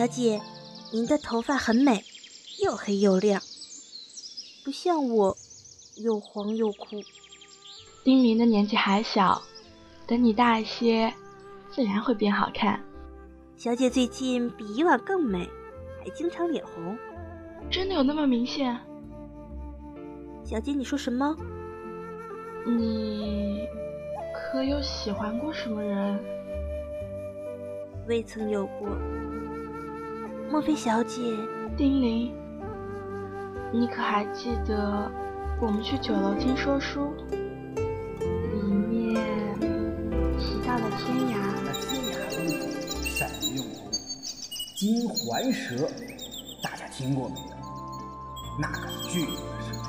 小姐，您的头发很美，又黑又亮，不像我，又黄又枯。丁明的年纪还小，等你大一些，自然会变好看。小姐最近比以往更美，还经常脸红。真的有那么明显？小姐，你说什么？你可有喜欢过什么人？未曾有过。莫非小姐？丁玲，你可还记得我们去酒楼听说书，里面提到的天涯？那天涯公子善用，金环蛇，大家听过没有？那可是巨毒的蛇呀！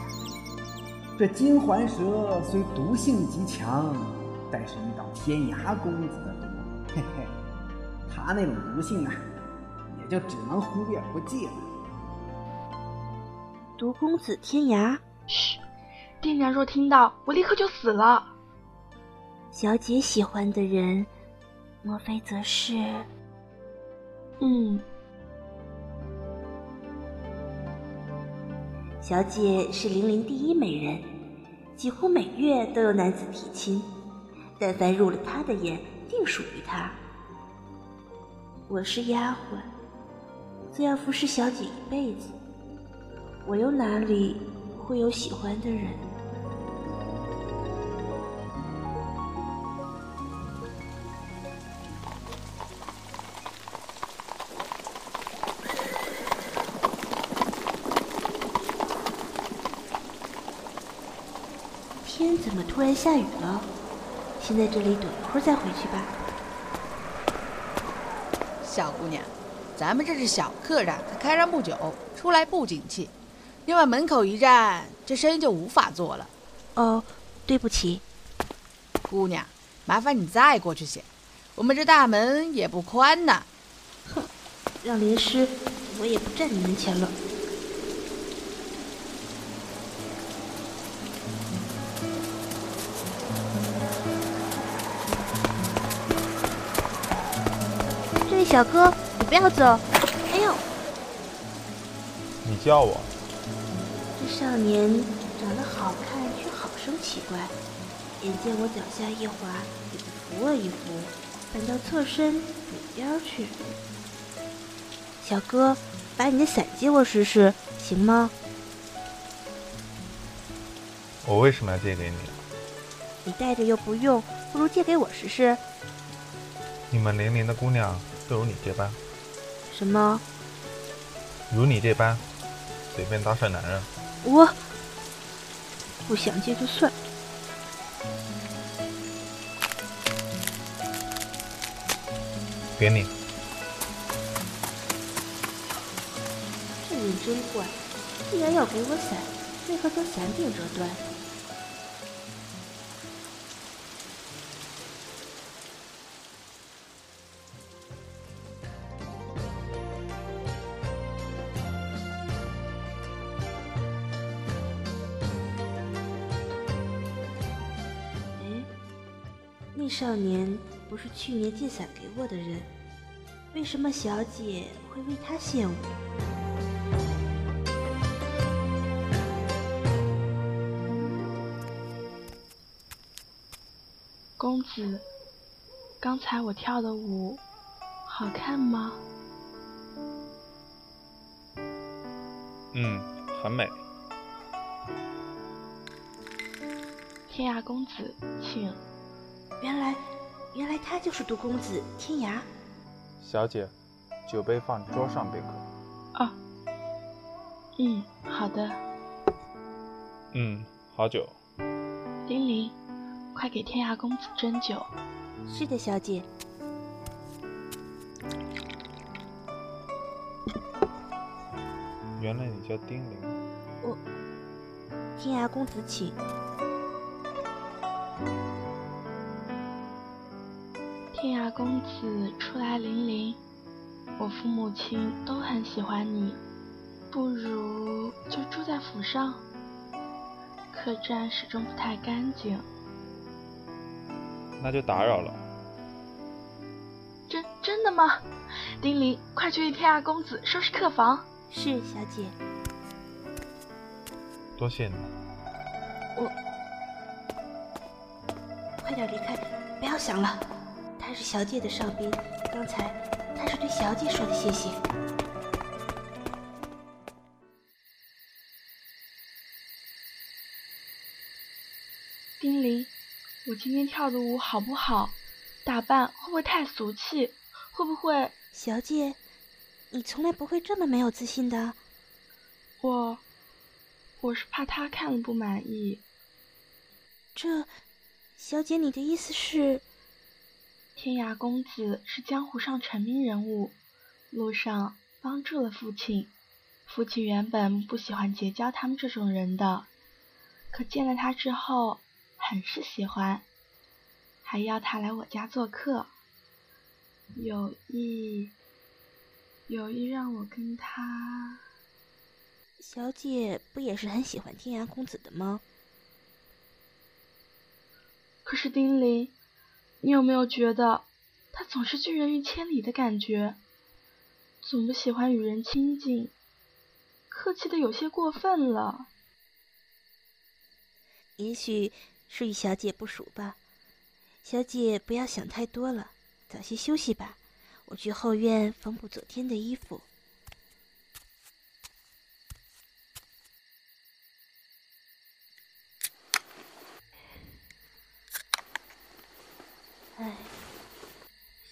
这金环蛇虽毒性极强，但是遇到天涯公子的毒，嘿嘿，他那种毒性啊！就只能忽略不计了。毒公子天涯，嘘！爹娘若听到，我立刻就死了。小姐喜欢的人，莫非则是……嗯，小姐是林林第一美人，几乎每月都有男子提亲，但凡入了她的眼，定属于她。我是丫鬟。自要服侍小姐一辈子，我又哪里会有喜欢的人？天怎么突然下雨了？先在这里等一会儿再回去吧。小姑娘。咱们这是小客栈，才开张不久，出来不景气。你往门口一站，这生意就无法做了。哦，对不起，姑娘，麻烦你再过去些，我们这大门也不宽呐。哼，让林师，我也不站你门前了。这位小哥。不要走！哎呦！你叫我？这少年长得好看，却好生奇怪。眼见我脚下一滑，也不扶我一扶，反倒侧身躲边去。小哥，把你的伞借我试试，行吗？我为什么要借给你？你带着又不用，不如借给我试试。你们零零的姑娘都如你这般。什么？如你这般随便搭讪男人？我不想借就算。给你。这人真怪，既然要给我伞，为何将伞柄折断？不是去年借伞给我的人，为什么小姐会为他羡慕？公子，刚才我跳的舞好看吗？嗯，很美。天涯公子，请。原来，原来他就是杜公子天涯。小姐，酒杯放桌上便可。哦，嗯，好的。嗯，好酒。丁玲，快给天涯公子斟酒。是的，小姐。原来你叫丁玲。我，天涯公子请。天涯公子初来临林，我父母亲都很喜欢你，不如就住在府上。客栈始终不太干净，那就打扰了。真真的吗？丁玲，快去为天涯公子收拾客房。是，小姐。多谢你。我，快点离开，不要想了。他是小姐的哨兵，刚才他是对小姐说的谢谢。丁玲，我今天跳的舞好不好？打扮会不会太俗气？会不会？小姐，你从来不会这么没有自信的。我，我是怕他看了不满意。这，小姐，你的意思是？天涯公子是江湖上成名人物，路上帮助了父亲。父亲原本不喜欢结交他们这种人的，可见了他之后。很是喜欢，还要他来我家做客，有意有意让我跟他。小姐不也是很喜欢天涯公子的吗？可是丁玲，你有没有觉得他总是拒人于千里的感觉？总不喜欢与人亲近，客气的有些过分了。也许。是与小姐不熟吧，小姐不要想太多了，早些休息吧。我去后院缝补昨天的衣服。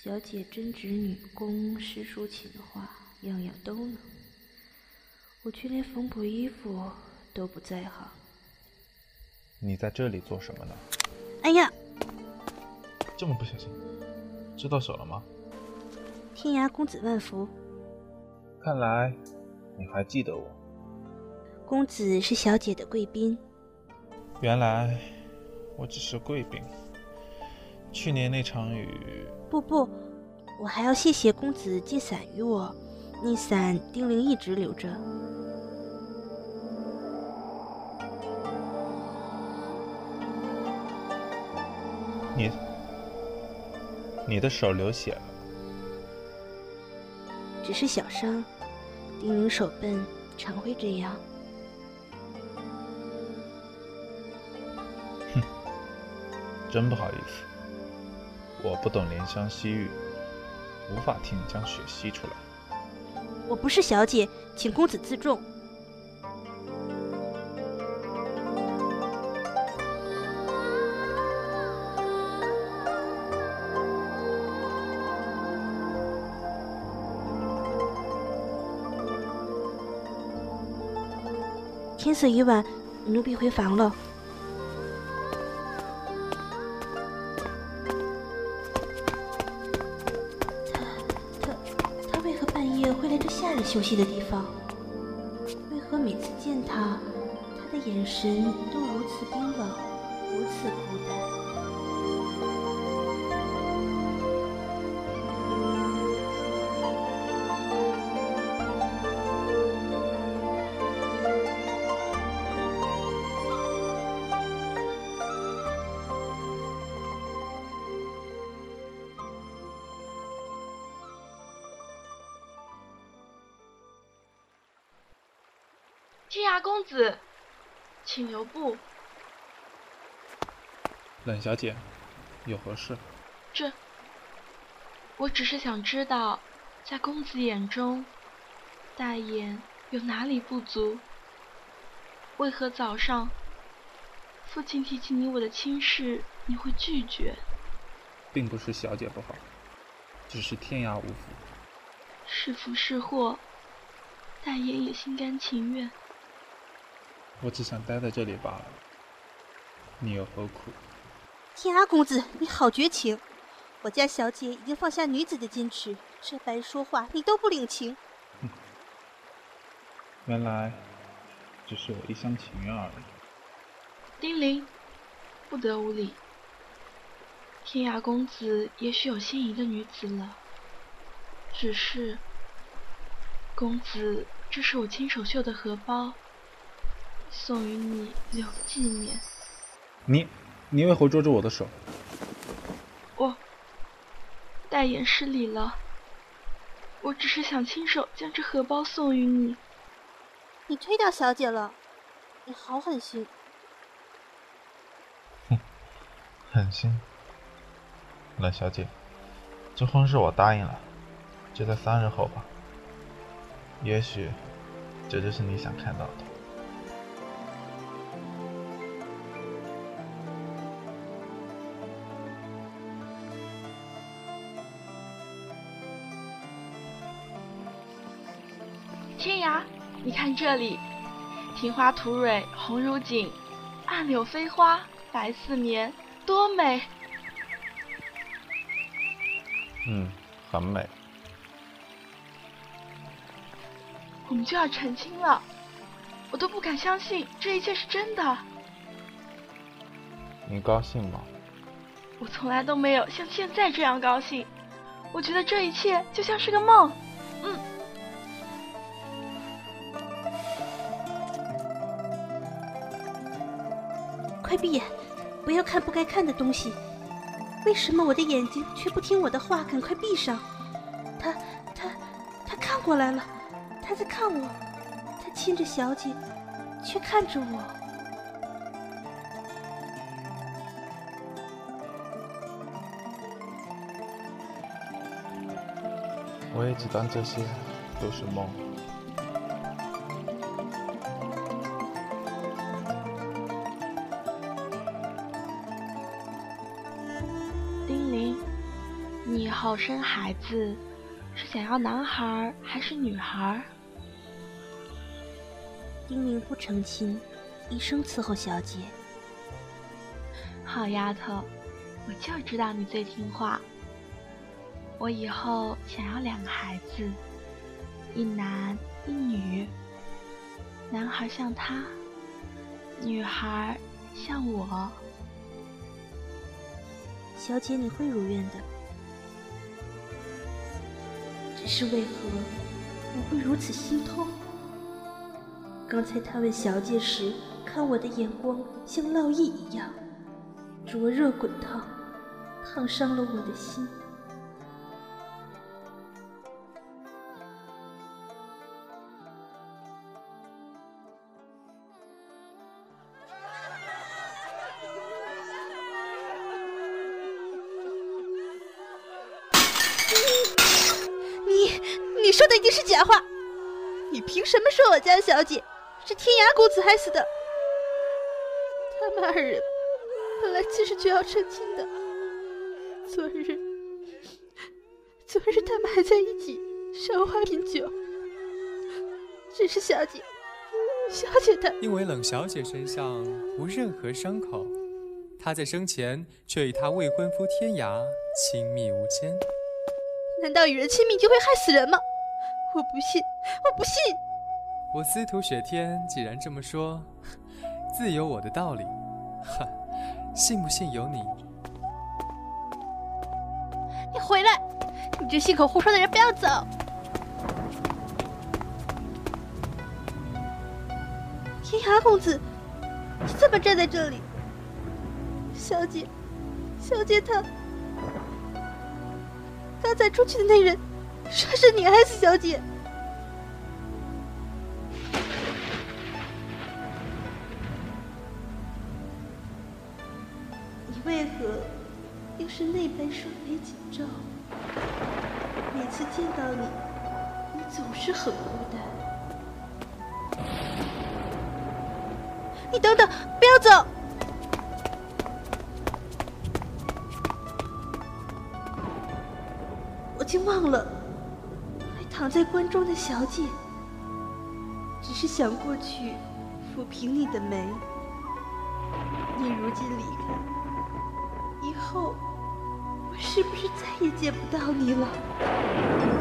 小姐针织女工、诗书琴画，样样都能，我却连缝补衣服都不在行。你在这里做什么呢？哎呀，这么不小心，知道手了吗？天涯公子万福。看来你还记得我。公子是小姐的贵宾。原来我只是贵宾。去年那场雨……不不，我还要谢谢公子借伞于我。那伞丁玲一直留着。你，你的手流血了，只是小伤。丁玲手笨，常会这样。哼，真不好意思，我不懂怜香惜玉，无法替你将血吸出来。我不是小姐，请公子自重。天色已晚，奴婢回房了。休息的地方？为何每次见他，他的眼神都如此冰冷，如此孤单？天涯公子，请留步。冷小姐，有何事？这，我只是想知道，在公子眼中，大眼有哪里不足？为何早上父亲提起你我的亲事，你会拒绝？并不是小姐不好，只是天涯无福。是福是祸，大爷也心甘情愿。我只想待在这里罢了，你又何苦？天涯公子，你好绝情！我家小姐已经放下女子的矜持，这般说话你都不领情。哼原来只是我一厢情愿而已。丁玲，不得无礼。天涯公子也许有心仪的女子了，只是，公子，这是我亲手绣的荷包。送与你留纪念。你，你为何捉住我的手？我，大言失礼了。我只是想亲手将这荷包送与你。你推掉小姐了，你好狠心。哼，狠心。冷小姐，这婚事我答应了，就在三日后吧。也许，这就是你想看到的。看这里，庭花吐蕊，红如锦，暗柳飞花，白似棉，多美！嗯，很美。我们就要成亲了，我都不敢相信这一切是真的。你高兴吗？我从来都没有像现在这样高兴。我觉得这一切就像是个梦。闭眼，不要看不该看的东西。为什么我的眼睛却不听我的话？赶快闭上！他，他，他看过来了，他在看我，他亲着小姐，却看着我。我也只当这些都是梦。后生孩子是想要男孩还是女孩？丁玲不成亲，一生伺候小姐。好丫头，我就知道你最听话。我以后想要两个孩子，一男一女。男孩像他，女孩像我。小姐，你会如愿的。只是为何我会如此心痛？刚才他问小姐时，看我的眼光像烙印一样灼热滚烫，烫伤了我的心。什么是我家小姐是天涯公子害死的？他们二人本来其实就要成亲的。昨日，昨日他们还在一起赏花品酒。只是小姐，小姐她因为冷小姐身上无任何伤口，她在生前却与她未婚夫天涯亲密无间。难道与人亲密就会害死人吗？我不信，我不信！我司徒雪天既然这么说，自有我的道理。哼，信不信由你。你回来！你这信口胡说的人，不要走！天涯公子，你怎么站在这里？小姐，小姐，她刚才出去的那人。说是你害死小姐，为何又是那般双眉紧皱？每次见到你，你总是很孤单。你等等，不要走！我竟忘了。还躺在棺中的小姐，只是想过去抚平你的眉。你如今离开，后我是不是再也见不到你了？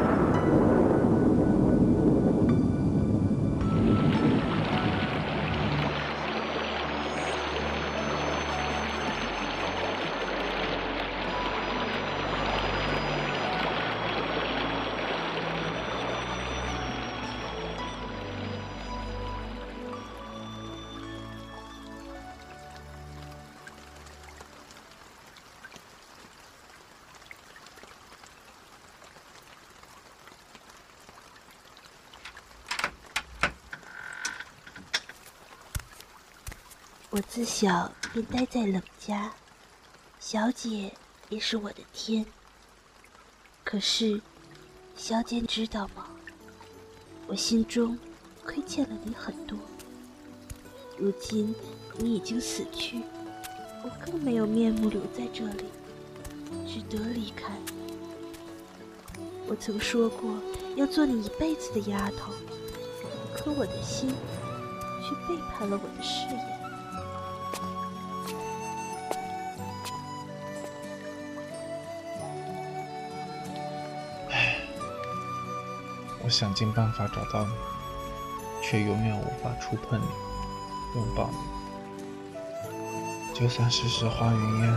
我自小便待在冷家，小姐也是我的天。可是，小姐知道吗？我心中亏欠了你很多。如今你已经死去，我更没有面目留在这里，只得离开。我曾说过要做你一辈子的丫头，可我的心却背叛了我的誓言。我想尽办法找到你，却永远无法触碰你、拥抱你。就算世事花云烟，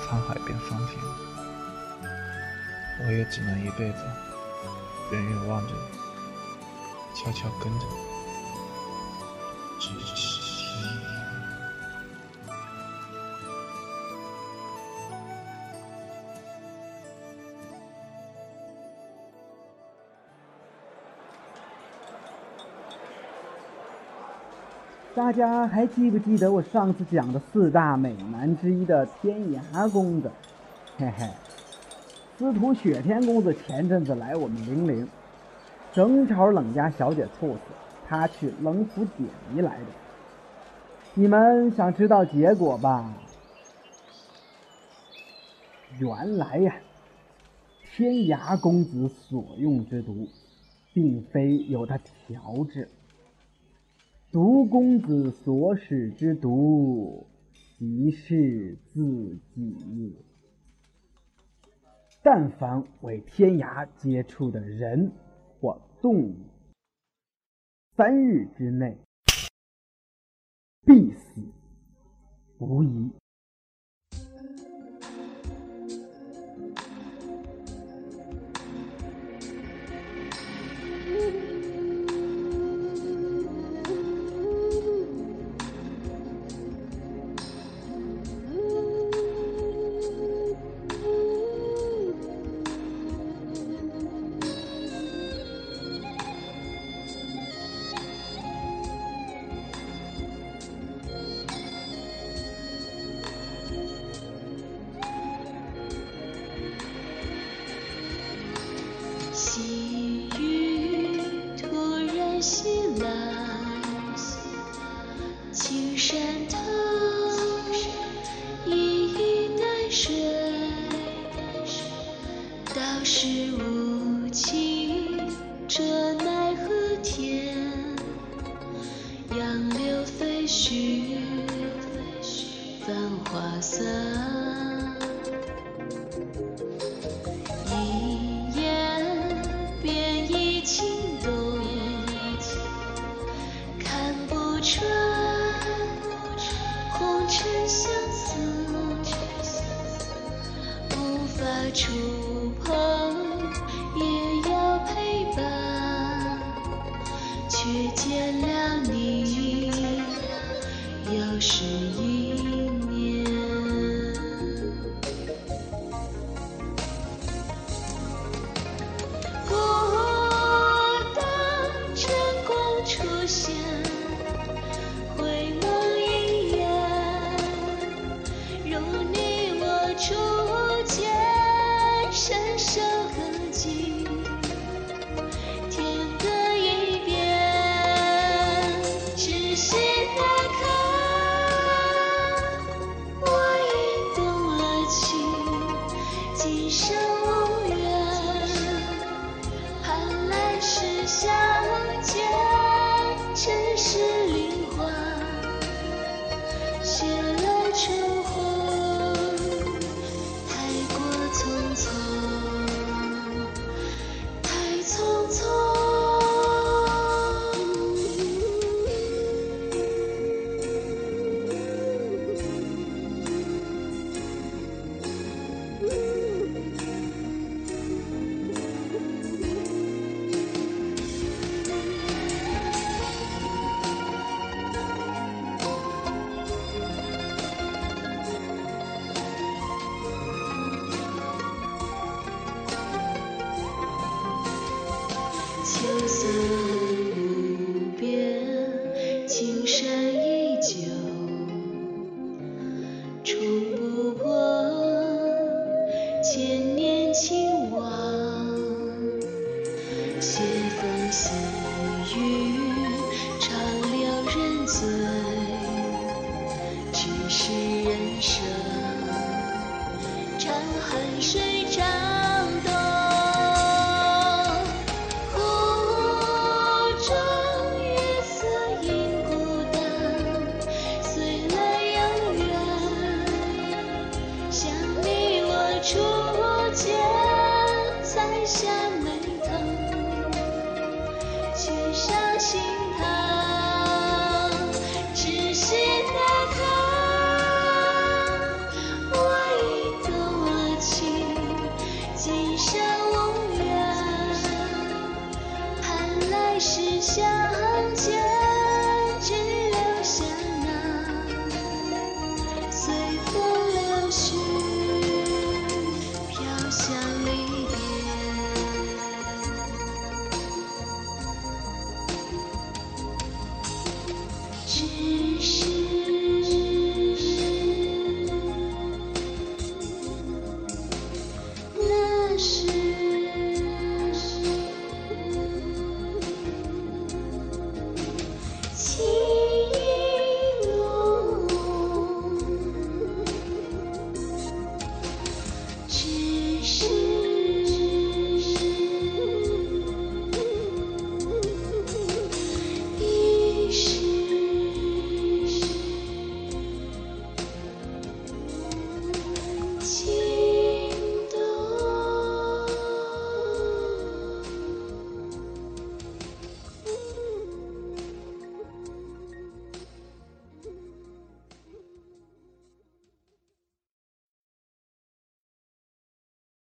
沧海变桑田，我也只能一辈子远远望着你，悄悄跟着你。大家还记不记得我上次讲的四大美男之一的天涯公子？嘿嘿，司徒雪天公子前阵子来我们零陵，正巧冷家小姐猝死，他去冷府解谜来的。你们想知道结果吧？原来呀，天涯公子所用之毒，并非由他调制。毒公子所使之毒，即是自己。但凡为天涯接触的人或动物，三日之内必死无疑。